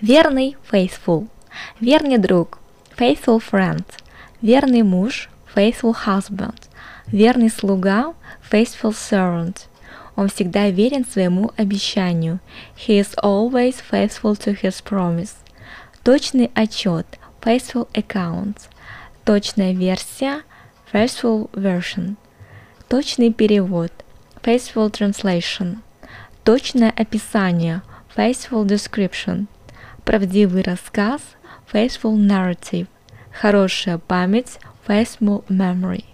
Верный – faithful. Верный друг – faithful friend. Верный муж – faithful husband. Верный слуга – faithful servant. Он всегда верен своему обещанию. He is always faithful to his promise. Точный отчет – faithful account. Точная версия – faithful version. Точный перевод – faithful translation. Точное описание – faithful description. Правдивый рассказ – faithful narrative. Хорошая память – faithful memory.